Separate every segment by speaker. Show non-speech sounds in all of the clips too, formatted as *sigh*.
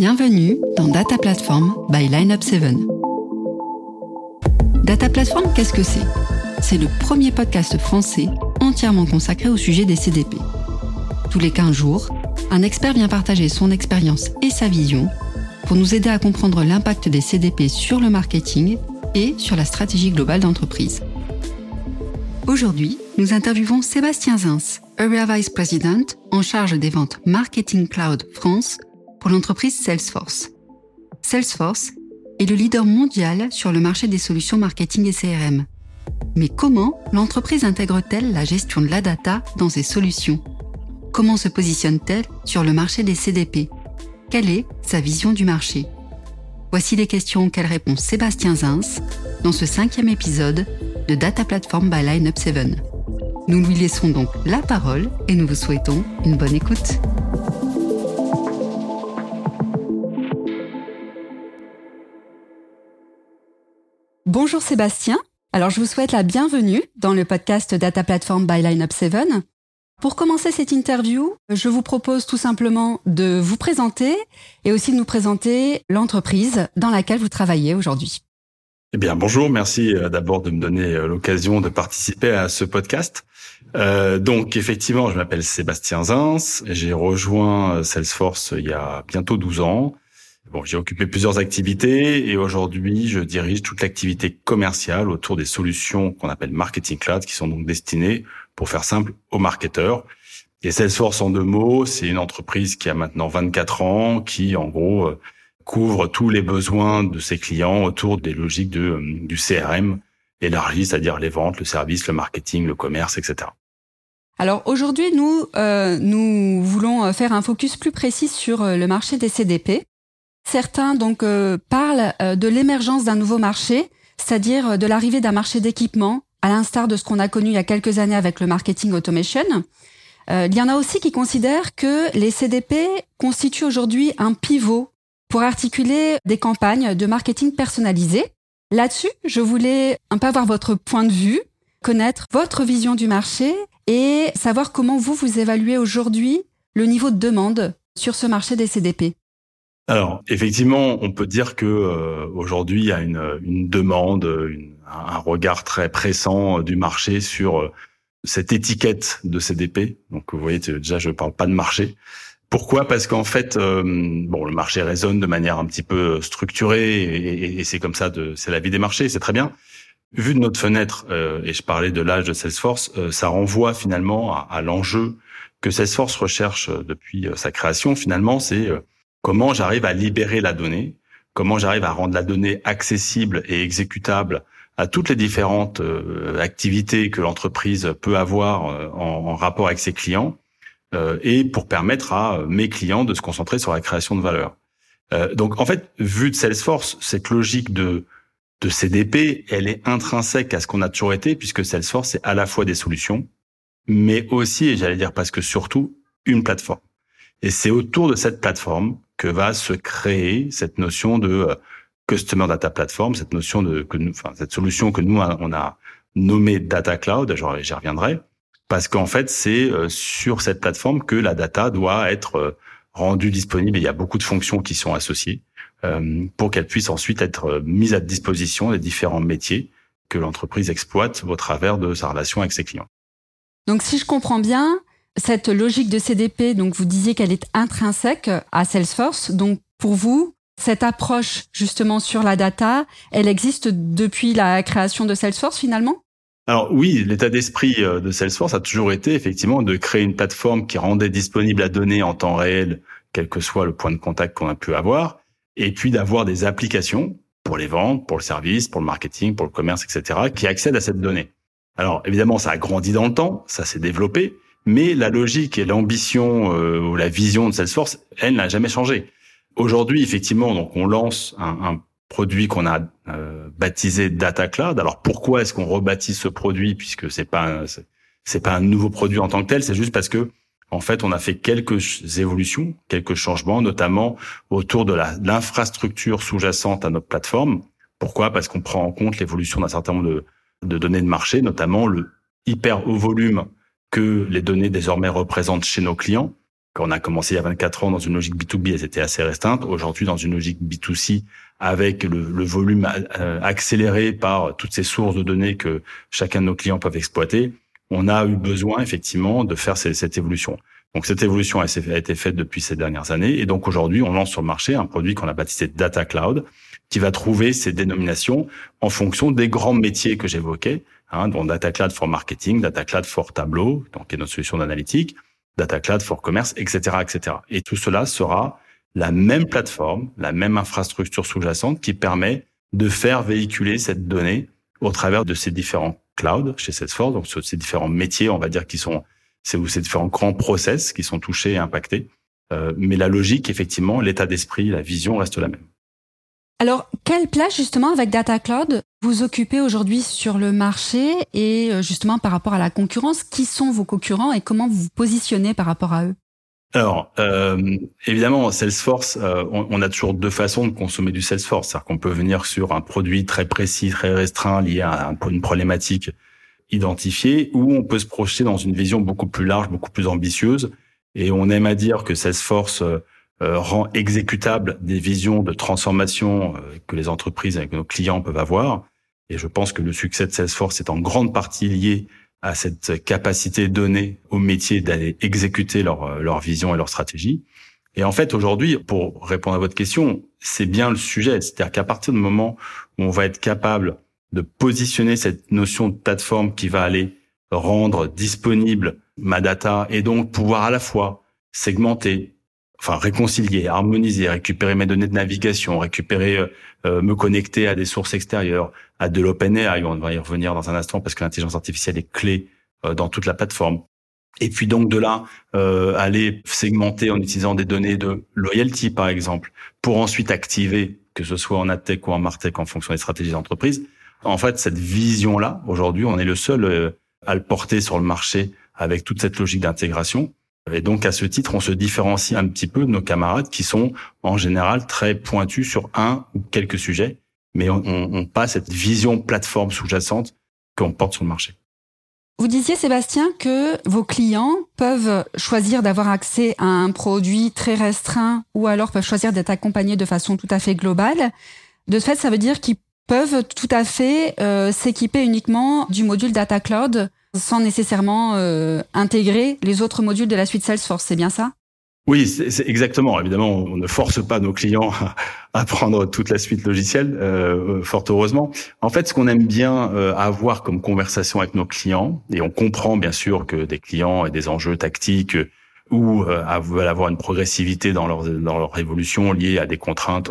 Speaker 1: Bienvenue dans Data Platform by Lineup 7. Data Platform, qu'est-ce que c'est? C'est le premier podcast français entièrement consacré au sujet des CDP. Tous les 15 jours, un expert vient partager son expérience et sa vision pour nous aider à comprendre l'impact des CDP sur le marketing et sur la stratégie globale d'entreprise. Aujourd'hui, nous interviewons Sébastien Zins, Area Vice President en charge des ventes Marketing Cloud France pour l'entreprise Salesforce. Salesforce est le leader mondial sur le marché des solutions marketing et CRM. Mais comment l'entreprise intègre-t-elle la gestion de la data dans ses solutions? Comment se positionne-t-elle sur le marché des CDP Quelle est sa vision du marché? Voici les questions auxquelles répond Sébastien Zins dans ce cinquième épisode de Data Platform by Lineup 7. Nous lui laissons donc la parole et nous vous souhaitons une bonne écoute. Bonjour Sébastien. Alors je vous souhaite la bienvenue dans le podcast Data Platform by Lineup 7. Pour commencer cette interview, je vous propose tout simplement de vous présenter et aussi de nous présenter l'entreprise dans laquelle vous travaillez aujourd'hui.
Speaker 2: Eh bien, bonjour. Merci euh, d'abord de me donner euh, l'occasion de participer à ce podcast. Euh, donc, effectivement, je m'appelle Sébastien Zins. J'ai rejoint euh, Salesforce il y a bientôt 12 ans. Bon, j'ai occupé plusieurs activités et aujourd'hui, je dirige toute l'activité commerciale autour des solutions qu'on appelle marketing cloud, qui sont donc destinées, pour faire simple, aux marketeurs. Et Salesforce, en deux mots, c'est une entreprise qui a maintenant 24 ans, qui, en gros, euh, couvre tous les besoins de ses clients autour des logiques de, euh, du CRM élargi, c'est-à-dire les ventes, le service, le marketing, le commerce, etc.
Speaker 1: Alors aujourd'hui, nous, euh, nous voulons faire un focus plus précis sur le marché des CDP. Certains donc euh, parlent euh, de l'émergence d'un nouveau marché, c'est-à-dire euh, de l'arrivée d'un marché d'équipement, à l'instar de ce qu'on a connu il y a quelques années avec le marketing automation. il y en a aussi qui considèrent que les CDP constituent aujourd'hui un pivot pour articuler des campagnes de marketing personnalisées. Là-dessus, je voulais un peu avoir votre point de vue, connaître votre vision du marché et savoir comment vous vous évaluez aujourd'hui le niveau de demande sur ce marché des CDP.
Speaker 2: Alors, effectivement, on peut dire que euh, aujourd'hui, il y a une, une demande, un regard très pressant du marché sur euh, cette étiquette de CDP. Donc, vous voyez, déjà, je parle pas de marché. Pourquoi? Parce qu'en fait, euh, bon, le marché résonne de manière un petit peu structurée et, c'est comme ça, c'est la vie des marchés, c'est très bien. Vu de notre fenêtre, et je parlais de l'âge de Salesforce, ça renvoie finalement à, à l'enjeu que Salesforce recherche depuis sa création. Finalement, c'est Comment j'arrive à libérer la donnée Comment j'arrive à rendre la donnée accessible et exécutable à toutes les différentes euh, activités que l'entreprise peut avoir euh, en, rapport avec ses clients euh, et pour permettre à mes clients de se concentrer sur la création de valeur. donc en fait, vu de Salesforce, cette logique de de CDP, elle est intrinsèque à ce qu'on a toujours été puisque Salesforce c'est à la fois des solutions, mais aussi, et j'allais dire parce que surtout, une plateforme. Et c'est autour de cette plateforme que va se créer cette notion de euh, Customer Data Platform, cette notion de, que nous, enfin, cette solution que nous, on a nommée Data Cloud, j'y reviendrai, parce qu'en fait, c'est euh, sur cette plateforme que la data doit être euh, rendue disponible. Il y a beaucoup de fonctions qui sont associées pour qu'elle puisse ensuite être mise à disposition des différents métiers que l'entreprise exploite au travers de sa relation avec ses clients.
Speaker 1: Donc, si je comprends bien, cette logique de CDP, donc vous disiez qu'elle est intrinsèque à Salesforce. Donc pour vous, cette approche justement sur la data, elle existe depuis la création de Salesforce finalement?
Speaker 2: Alors oui, l'état d'esprit euh, de Salesforce a toujours été effectivement de créer une plateforme qui rendait disponible la donnée en temps réel, quel que soit le point de contact qu'on a pu avoir, et puis d'avoir des applications pour les ventes, pour le service, pour le marketing, pour le commerce, etc., qui accèdent à cette donnée. Alors évidemment, ça a grandi dans le temps, ça s'est développé, mais la logique et l'ambition euh, ou la vision de Salesforce, elle n'a jamais changé. Aujourd'hui, effectivement, donc on lance un, un produit qu'on a euh, baptisé Data Cloud. Alors pourquoi est-ce qu'on rebaptise ce produit puisque c'est pas c'est pas un nouveau produit en tant que tel, c'est juste parce que en fait, on a fait quelques évolutions, quelques changements, notamment autour de l'infrastructure sous-jacente à notre plateforme. Pourquoi? Parce qu'on prend en compte l'évolution d'un certain nombre de, de données de marché, notamment le hyper haut volume que les données désormais représentent chez nos clients. Quand on a commencé il y a 24 ans dans une logique B2B, elles étaient assez restreintes. Aujourd'hui, dans une logique B2C, avec le, volume euh, accéléré par toutes ces sources de données que chacun de nos clients peuvent exploiter, on a eu besoin effectivement de faire cette évolution. Donc cette évolution a été faite depuis ces dernières années et donc aujourd'hui on lance sur le marché un produit qu'on a baptisé Data Cloud qui va trouver ces dénominations en fonction des grands métiers que j'évoquais, hein, dont Data Cloud for Marketing, Data Cloud for Tableau, donc qui est notre solution d'analytique, Data Cloud for Commerce, etc., etc. Et tout cela sera la même plateforme, la même infrastructure sous-jacente qui permet de faire véhiculer cette donnée au travers de ces différents clouds chez Salesforce, donc ces différents métiers, on va dire, qui sont c'est ces différents grands process qui sont touchés et impactés. Euh, mais la logique, effectivement, l'état d'esprit, la vision reste la même.
Speaker 1: Alors, quelle place justement avec Data Cloud vous occupez aujourd'hui sur le marché et euh, justement par rapport à la concurrence Qui sont vos concurrents et comment vous vous positionnez par rapport à eux?
Speaker 2: Alors, euh, évidemment, Salesforce, euh, on, a toujours deux façons de consommer du Salesforce. C'est-à-dire qu'on peut venir sur un produit très précis, très restreint, lié à une problématique identifiée, ou on peut se projeter dans une vision beaucoup plus large, beaucoup plus ambitieuse. Et on aime à dire que Salesforce euh, rend exécutable des visions de transformation que les entreprises avec nos clients peuvent avoir. Et je pense que le succès de Salesforce est en grande partie lié à cette capacité donnée aux métiers d'aller exécuter leur, leur vision et leur stratégie. Et en fait, aujourd'hui, pour répondre à votre question, c'est bien le sujet. C'est-à-dire qu'à partir du moment où on va être capable de positionner cette notion de plateforme qui va aller rendre disponible ma data et donc pouvoir à la fois segmenter, enfin réconcilier, harmoniser, récupérer mes données de navigation, récupérer, euh, euh, me connecter à des sources extérieures, à de l'OpenAI, on va y revenir dans un instant parce que l'intelligence artificielle est clé euh, dans toute la plateforme. Et puis donc de là, aller segmenter en utilisant des données de loyalty par exemple, pour ensuite activer, que ce soit en AdTech ou en MarTech en fonction des stratégies d'entreprise. En fait, cette vision-là, aujourd'hui, on est le seul à le porter sur le marché avec toute cette logique d'intégration. Et donc, à ce titre, on se différencie un petit peu de nos camarades qui sont en général très pointus sur un ou quelques sujets, mais on, on pas cette vision plateforme sous-jacente qu'on porte sur le marché.
Speaker 1: Vous disiez, Sébastien, que vos clients peuvent choisir d'avoir accès à un produit très restreint ou alors peuvent choisir d'être accompagnés de façon tout à fait globale. De ce fait, ça veut dire qu'ils peuvent tout à fait euh, s'équiper uniquement du module Data Cloud sans nécessairement euh, intégrer les autres modules de la suite Salesforce, c'est bien ça?
Speaker 2: Oui, c'est exactement. Évidemment, on ne force pas nos clients à prendre toute la suite logicielle, euh, fort heureusement. En fait, ce qu'on aime bien euh, avoir comme conversation avec nos clients, et on comprend bien sûr que des clients et des enjeux tactiques ou euh, veulent avoir une progressivité dans leur dans leur évolution liée à des contraintes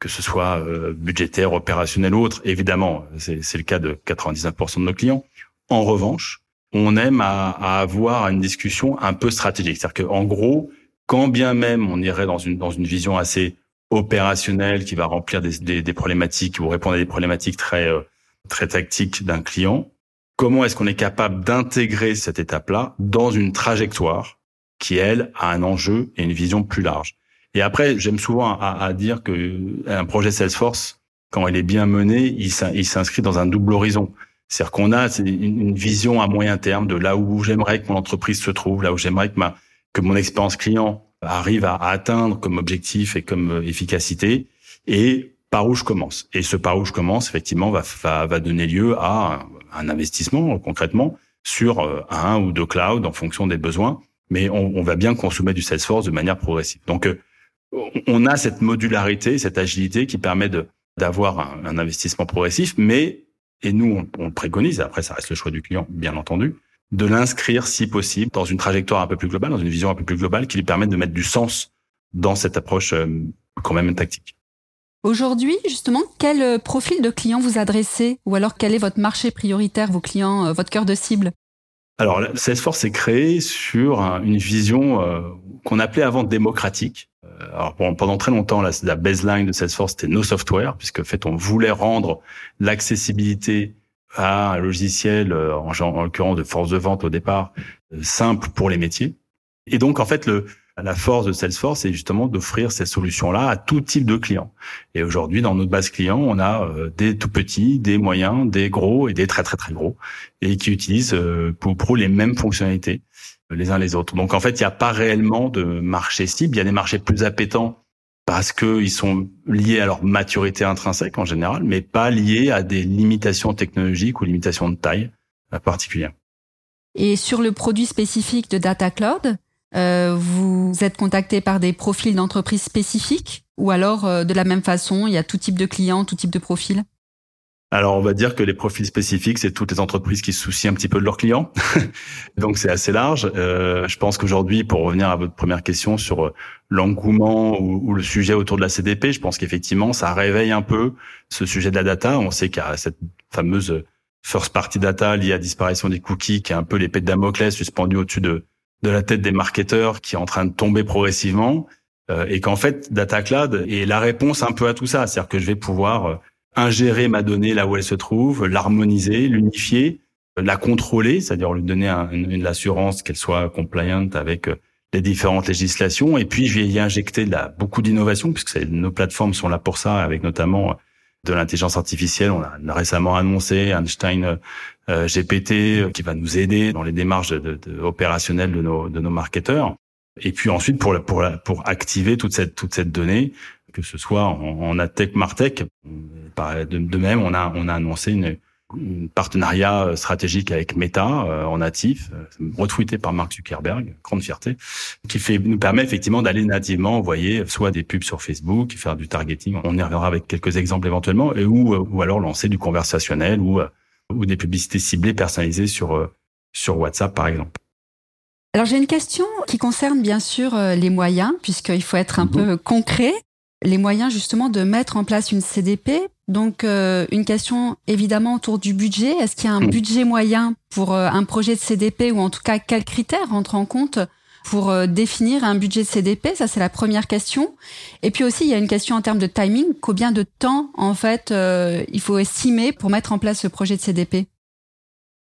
Speaker 2: que ce soit budgétaires, opérationnelles ou autres. Évidemment, c'est le cas de 99% de nos clients. En revanche, on aime à, avoir une discussion un peu stratégique. C'est-à-dire qu'en gros, quand bien même on irait dans une, dans une vision assez opérationnelle qui va remplir des, des, des problématiques ou répondre à des problématiques très, euh, très tactiques d'un client, comment est-ce qu'on est capable d'intégrer cette étape-là dans une trajectoire qui, elle, a un enjeu et une vision plus large? Et après, j'aime souvent à, à, dire que un projet Salesforce, quand il est bien mené, il s'inscrit dans un double horizon. C'est-à-dire qu'on a une vision à moyen terme de là où j'aimerais que mon entreprise se trouve, là où j'aimerais que ma, que mon expérience client arrive à, atteindre comme objectif et comme euh, efficacité et par où je commence. Et ce par où je commence, effectivement, va, va, va donner lieu à un, investissement concrètement sur euh, un ou deux clouds en fonction des besoins. Mais on, on va bien consommer du Salesforce de manière progressive. Donc, euh, on a cette modularité, cette agilité qui permet de d'avoir un, un, investissement progressif, mais et nous on, on, préconise. Après, ça reste le choix du client, bien entendu de l'inscrire, si possible, dans une trajectoire un peu plus globale, dans une vision un peu plus globale, qui lui permette de mettre du sens dans cette approche euh, quand même tactique.
Speaker 1: Aujourd'hui, justement, quel euh, profil de client vous adressez? Ou alors quel est votre marché prioritaire, vos clients, euh, votre cœur de cible?
Speaker 2: Alors, Salesforce est créé sur une vision qu'on appelait avant démocratique. Alors, pendant très longtemps, la, la baseline de Salesforce, c'était no software, puisque en fait, on voulait rendre l'accessibilité à un logiciel, euh, en, en l'occurrence de force de vente au départ, euh, simple pour les métiers. Et donc, en fait, le, la force de Salesforce, c'est justement d'offrir ces solutions-là à tout type de clients. Et aujourd'hui, dans notre base client, on a euh, des tout petits, des moyens, des gros et des très très très gros, et qui utilisent pour pro les mêmes fonctionnalités. Les uns les autres. Donc en fait, il n'y a pas réellement de marché cible. Il y a des marchés plus appétants parce qu'ils sont liés à leur maturité intrinsèque en général, mais pas liés à des limitations technologiques ou limitations de taille particulières.
Speaker 1: Et sur le produit spécifique de Data Cloud, euh, vous êtes contacté par des profils d'entreprises spécifiques ou alors euh, de la même façon, il y a tout type de clients, tout type de profils?
Speaker 2: Alors, on va dire que les profils spécifiques, c'est toutes les entreprises qui se soucient un petit peu de leurs clients. *laughs* Donc, c'est assez large. Euh, je pense qu'aujourd'hui, pour revenir à votre première question sur euh, l'engouement ou, le sujet autour de la CDP, je pense qu'effectivement, ça réveille un peu ce sujet de la data. On sait qu'il y a cette fameuse first party data liée à disparition des cookies, qui est un peu l'épée de Damoclès suspendue au-dessus de, de la tête des marketeurs, qui est en train de tomber progressivement. Euh, et qu'en fait, Data Cloud est la réponse un peu à tout ça. C'est-à-dire que je vais pouvoir euh, ingérer ma donnée là où elle se trouve, l'harmoniser, l'unifier, la contrôler, c'est-à-dire lui donner un, une, assurance qu'elle soit compliant avec euh, les différentes législations. Et puis, je vais y injecter là, beaucoup d'innovation, puisque nos plateformes sont là pour ça, avec notamment euh, de l'intelligence artificielle. On a récemment annoncé Einstein euh, GPT qui va nous aider dans les démarches de, de, opérationnelles de nos, de nos marketeurs. Et puis ensuite, pour, pour, pour activer toute cette, toute cette donnée, que ce soit en, en AdTech, MarTech, de, même, on a, on a annoncé une, partenariat euh, stratégique avec Meta euh, en natif, euh, retweeté par Mark Zuckerberg, grande fierté, qui fait nous permet effectivement d'aller nativement envoyer soit des pubs sur Facebook, faire du targeting, on y reviendra avec quelques exemples éventuellement, et ou ou alors lancer du conversationnel ou ou des publicités ciblées personnalisées sur sur WhatsApp par exemple.
Speaker 1: Alors j'ai une question qui concerne bien sûr les moyens, puisqu'il faut être un mhm. peu concret les moyens justement de mettre en place une CDP. Donc euh, une question évidemment autour du budget. Est-ce qu'il y a un hmm. budget moyen pour euh, un projet de CDP ou en tout cas quels critères rentrent en compte pour euh, définir un budget de CDP Ça c'est la première question. Et puis aussi il y a une question en termes de timing. Combien de temps en fait il faut estimer pour mettre en place ce projet de CDP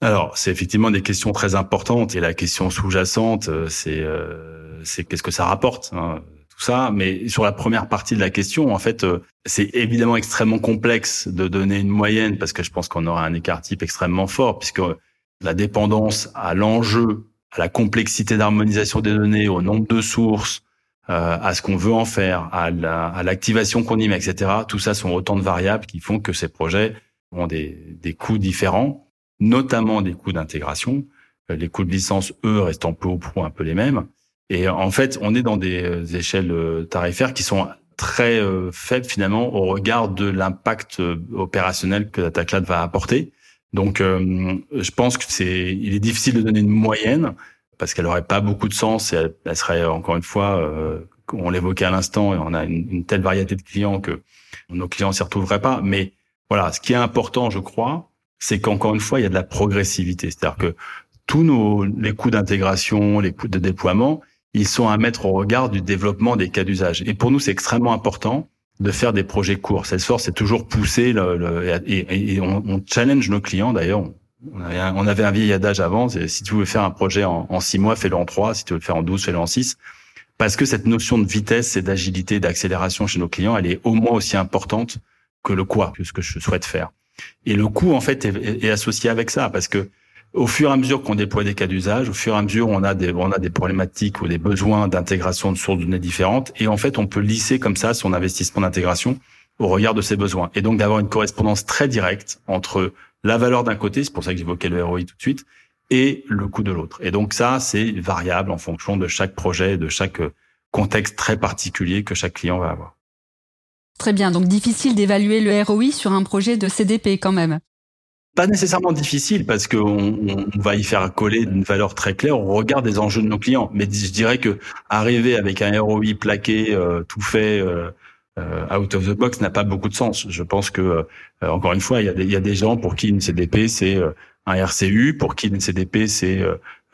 Speaker 2: alors, c'est effectivement des questions très importantes et la question sous-jacente, c'est c'est qu'est-ce que ça rapporte hein? Ça. Mais sur la première partie de la question, en fait, euh, c'est évidemment extrêmement complexe de donner une moyenne parce que je pense qu'on aura un écart type extrêmement fort puisque la dépendance à l'enjeu, à la complexité d'harmonisation des données, au nombre de sources, euh, à ce qu'on veut en faire, à l'activation qu'on y met, etc. Tout ça sont autant de variables qui font que ces projets ont des, des coûts différents, notamment des coûts d'intégration. Euh, les coûts de licence, eux, restent peu au pro un peu les mêmes. Et en fait, on est dans des euh, échelles euh, tarifaires qui sont très euh, faibles finalement au regard de l'impact opérationnel que la va apporter. Donc, je pense que c'est, il est difficile de donner une moyenne parce qu'elle aurait pas beaucoup de sens et elle, serait encore une fois, on l'évoquait à l'instant, on a une, une, telle variété de clients que nos clients s'y retrouveraient pas. Mais voilà, ce qui est important, je crois, c'est qu'encore une fois, il y a de la progressivité. C'est-à-dire que tous nos les coûts d'intégration, les coûts de déploiement, ils sont à mettre au regard du développement des cas d'usage. Et pour nous, c'est extrêmement important de faire des projets courts. Salesforce, c'est toujours poussé le, le et, on, challenge nos clients. D'ailleurs, on avait, un, on vieil adage avant, si tu veux faire un projet en, six mois, fais-le en trois. Si tu veux le faire en douze, fais-le en six. Parce que cette notion de vitesse et d'agilité, d'accélération chez nos clients, elle est au moins aussi importante que le quoi, que ce que je souhaite faire. Et le coût, en fait, est, est associé avec ça, parce que au fur et à mesure qu'on déploie des cas d'usage, au fur et à mesure on a des on a des problématiques ou des besoins d'intégration de sources de données différentes, et en fait on peut lisser comme ça son investissement d'intégration au regard de ses besoins, et donc d'avoir une correspondance très directe entre la valeur d'un côté, c'est pour ça que j'évoquais le ROI tout de suite, et le coût de l'autre. Et donc ça, c'est variable en fonction de chaque projet, de chaque contexte très particulier que chaque client va avoir.
Speaker 1: Très bien, donc difficile d'évaluer le ROI sur un projet de CDP quand même.
Speaker 2: Pas nécessairement difficile parce qu'on on va y faire coller une valeur très claire au regard des enjeux de nos clients. Mais je dirais que arriver avec un ROI plaqué, euh, tout fait, euh, euh, out of the box n'a pas beaucoup de sens. Je pense que encore une fois, il y, il y a des gens pour qui une CDP c'est un RCU, pour qui une CDP c'est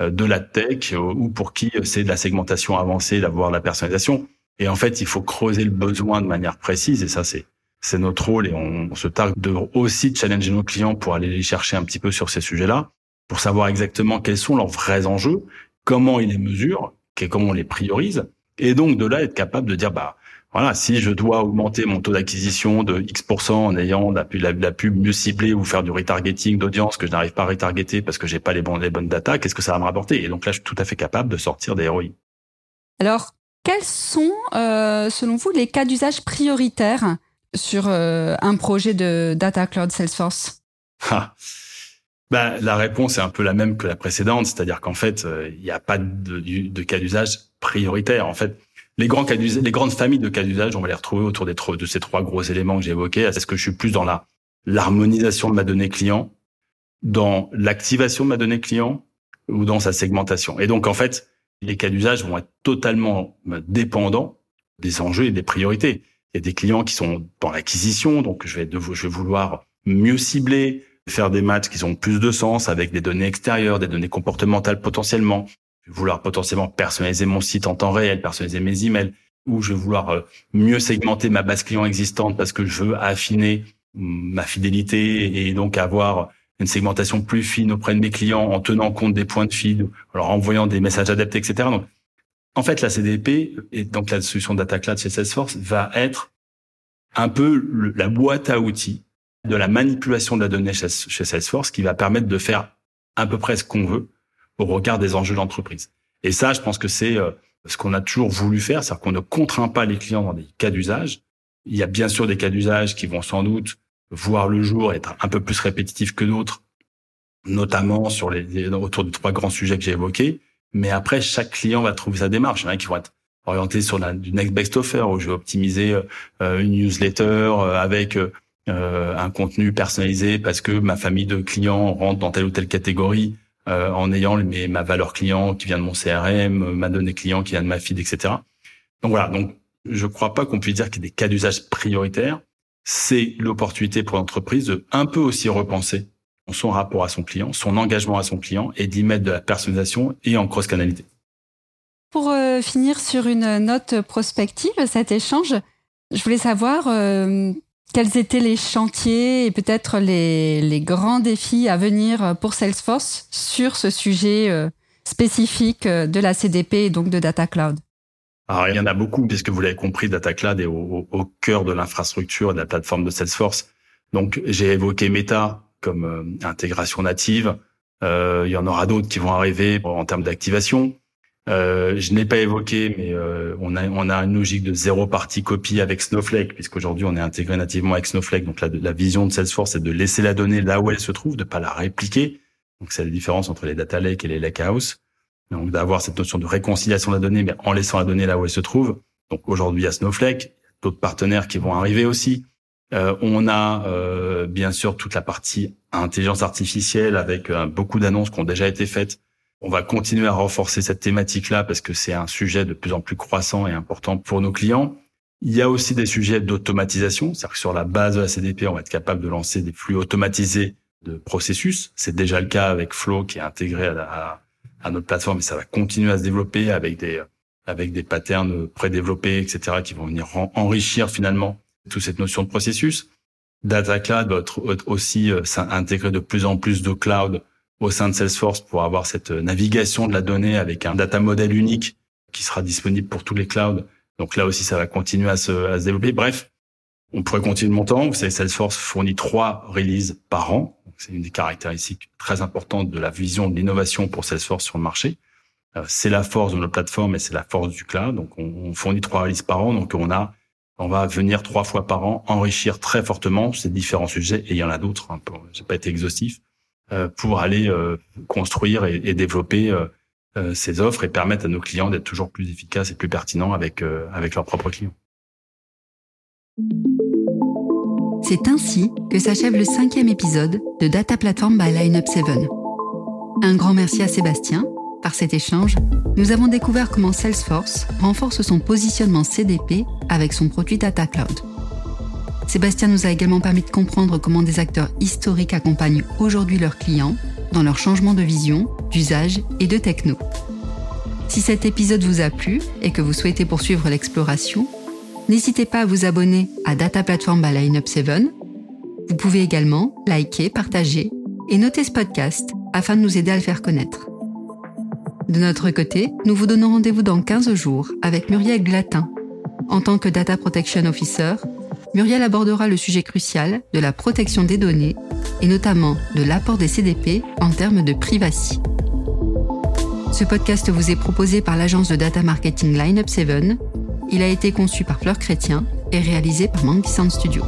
Speaker 2: de la tech ou pour qui c'est de la segmentation avancée, d'avoir la personnalisation. Et en fait, il faut creuser le besoin de manière précise et ça c'est c'est notre rôle et on, se targue de aussi challenger nos clients pour aller les chercher un petit peu sur ces sujets-là, pour savoir exactement quels sont leurs vrais enjeux, comment ils les mesurent, comment on les priorise, et donc de là être capable de dire bah voilà, si je dois augmenter mon taux d'acquisition de X% en ayant la, la, pub mieux ciblée ou faire du retargeting d'audience que je n'arrive pas à retargeter parce que j'ai pas les, bons, les bonnes data, qu'est-ce que ça va me rapporter? Et donc là, je suis tout à fait capable de sortir des ROI.
Speaker 1: Alors, quels sont, euh, selon vous, les cas d'usage prioritaires sur euh, un projet de Data Cloud Salesforce
Speaker 2: ah. bah, La réponse est un peu la même que la précédente, c'est-à-dire qu'en fait, euh, il n'y a pas de, cas d'usage prioritaire. En fait, les grands cas les grandes familles de cas d'usage, on va les retrouver autour de ces trois gros éléments que j'ai évoqués. Est-ce que je suis plus dans la l'harmonisation de ma donnée client, dans l'activation de ma donnée client ou dans sa segmentation? Et donc en fait, les cas d'usage vont être totalement bah, dépendants des enjeux et des priorités. Il y a des clients qui sont dans l'acquisition, donc je vais, je vais vouloir mieux cibler, faire des matchs qui ont plus de sens avec des données extérieures, des données comportementales potentiellement vouloir potentiellement personnaliser mon site en temps réel, personnaliser mes emails, ou je vais vouloir euh, mieux segmenter ma base client existante parce que je veux affiner ma fidélité et donc avoir une segmentation plus fine auprès de mes clients en tenant compte des points de feed, alors envoyant des messages adaptés, etc. en fait, la CDP et donc la solution Data Cloud chez Salesforce va être un peu la boîte à outils de la manipulation de la donnée chez Salesforce qui va permettre de faire à peu près ce qu'on veut au regard des enjeux de l'entreprise. Et ça, je pense que c'est euh, ce qu'on a toujours voulu faire, c'est-à-dire qu'on ne contraint pas les clients dans des cas d'usage. Il y a bien sûr des cas d'usage qui vont sans doute voir le jour, être un peu plus répétitifs que d'autres, notamment sur les, autour des trois grands sujets que j'ai évoqués. Mais après, chaque client va trouver sa démarche. Il y en a qui vont être orientés sur la, du next best offer, où je vais optimiser euh, une newsletter euh, avec un contenu personnalisé parce que ma famille de clients rentre dans telle ou telle catégorie euh, en ayant mes, ma valeur client qui vient de mon CRM, ma donnée client qui vient de ma feed, etc. Donc voilà. Donc je ne crois pas qu'on puisse dire qu'il y a des cas d'usage prioritaires. C'est l'opportunité pour l'entreprise de un peu aussi repenser son rapport à son client, son engagement à son client et d'y mettre de la personnalisation et en cross-canalité.
Speaker 1: Pour euh, finir sur une note prospective, cet échange, je voulais savoir euh, quels étaient les chantiers et peut-être les, grands défis à venir pour Salesforce sur ce sujet euh, spécifique de la CDP et donc de Data Cloud
Speaker 2: Alors, il y en a beaucoup, puisque vous l'avez compris, Data Cloud est au, cœur de l'infrastructure de la plateforme de Salesforce. Donc, j'ai évoqué Meta comme euh, intégration native. il y en aura d'autres qui vont arriver en termes d'activation. Euh, je n'ai pas évoqué, mais euh, on, a, on a une logique de zéro partie copie avec Snowflake, puisqu'aujourd'hui on est intégré nativement avec Snowflake. Donc la, la vision de Salesforce, c'est de laisser la donnée là où elle se trouve, de pas la répliquer. Donc c'est la différence entre les data lakes et les lakehouse. Donc d'avoir cette notion de réconciliation de la donnée, mais en laissant la donnée là où elle se trouve. Donc aujourd'hui il y a Snowflake, d'autres partenaires qui vont arriver aussi. Euh, on a euh, bien sûr toute la partie intelligence artificielle avec euh, beaucoup d'annonces qui ont déjà été faites on va continuer à renforcer cette thématique-là parce que c'est un sujet de plus en plus croissant et important pour nos clients. Il y a aussi des sujets d'automatisation, c'est-à-dire que sur la base de la CDP, on va être capable de lancer des flux automatisés de processus. C'est déjà le cas avec Flow qui est intégré à, notre plateforme et ça va continuer à se développer avec des avec des patterns prédéveloppés, etc., qui vont venir enrichir finalement toute cette notion de processus. Data Cloud va aussi euh, s'intégrer de plus en plus de cloud au sein de Salesforce pour avoir cette navigation de la donnée avec un data model unique qui sera disponible pour tous les clouds. Donc là aussi, ça va continuer à se, développer. Bref, on pourrait continuer montant. Vous savez, Salesforce fournit trois releases par an. C'est une des caractéristiques très importantes de la vision de l'innovation pour Salesforce sur le marché. Euh, c'est la force de notre plateforme et c'est la force du cloud. Donc, on, fournit trois releases par an. Donc, on a, on va venir trois fois par an enrichir très fortement ces différents sujets. Et il y en a d'autres. Hein, j'ai pas été exhaustif. Euh, pour aller euh, construire et, développer euh, ces offres et permettre à nos clients d'être toujours plus efficaces et plus pertinents avec, avec leurs propres clients.
Speaker 1: C'est ainsi que s'achève le cinquième épisode de Data Platform by Lineup 7. Un grand merci à Sébastien. Par cet échange, nous avons découvert comment Salesforce renforce son positionnement CDP avec son produit Data Cloud. Sébastien nous a également permis de comprendre comment des acteurs historiques accompagnent aujourd'hui leurs clients dans leur changement de vision, d'usage et de techno. Si cet épisode vous a plu et que vous souhaitez poursuivre l'exploration, n'hésitez pas à vous abonner à Data Platform by Lineup 7. Vous pouvez également liker, partager et noter ce podcast afin de nous aider à le faire connaître. De notre côté, nous vous donnons rendez-vous dans 15 jours avec Muriel Glatin En tant que Data Protection Officer, Muriel abordera le sujet crucial de la protection des données et notamment de l'apport des CDP en termes de privacy. Ce podcast vous est proposé par l'agence de data marketing Lineup 7. Il a été conçu par Fleur Chrétien et réalisé par Monkey Studio.